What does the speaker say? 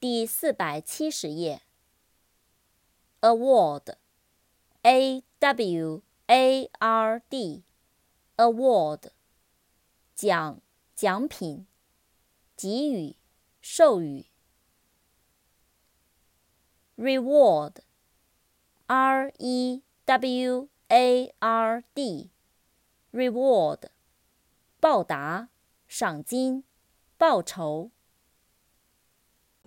第四百七十页。award，a w a r d，award，奖，奖品，给予，授予。reward，r e w a r d，reward，报答，赏金，报酬。